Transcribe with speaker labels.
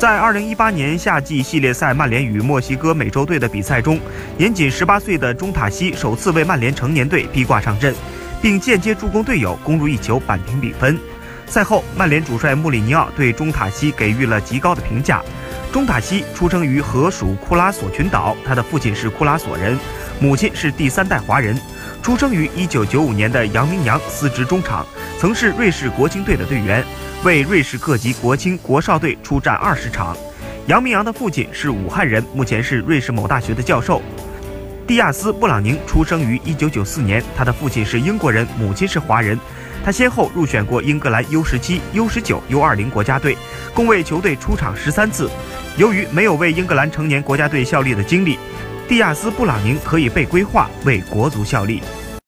Speaker 1: 在2018年夏季系列赛曼联与墨西哥美洲队的比赛中，年仅18岁的中塔西首次为曼联成年队披挂上阵，并间接助攻队友攻入一球扳平比分。赛后，曼联主帅穆里尼奥对中塔西给予了极高的评价。中塔西出生于荷属库拉索群岛，他的父亲是库拉索人，母亲是第三代华人。出生于1995年的杨明洋司职中场，曾是瑞士国青队的队员。为瑞士各级国青国少队出战二十场。杨明阳的父亲是武汉人，目前是瑞士某大学的教授。蒂亚斯·布朗宁出生于1994年，他的父亲是英国人，母亲是华人。他先后入选过英格兰 U17、U19、U20 国家队，共为球队出场十三次。由于没有为英格兰成年国家队效力的经历，蒂亚斯·布朗宁可以被规划为国足效力。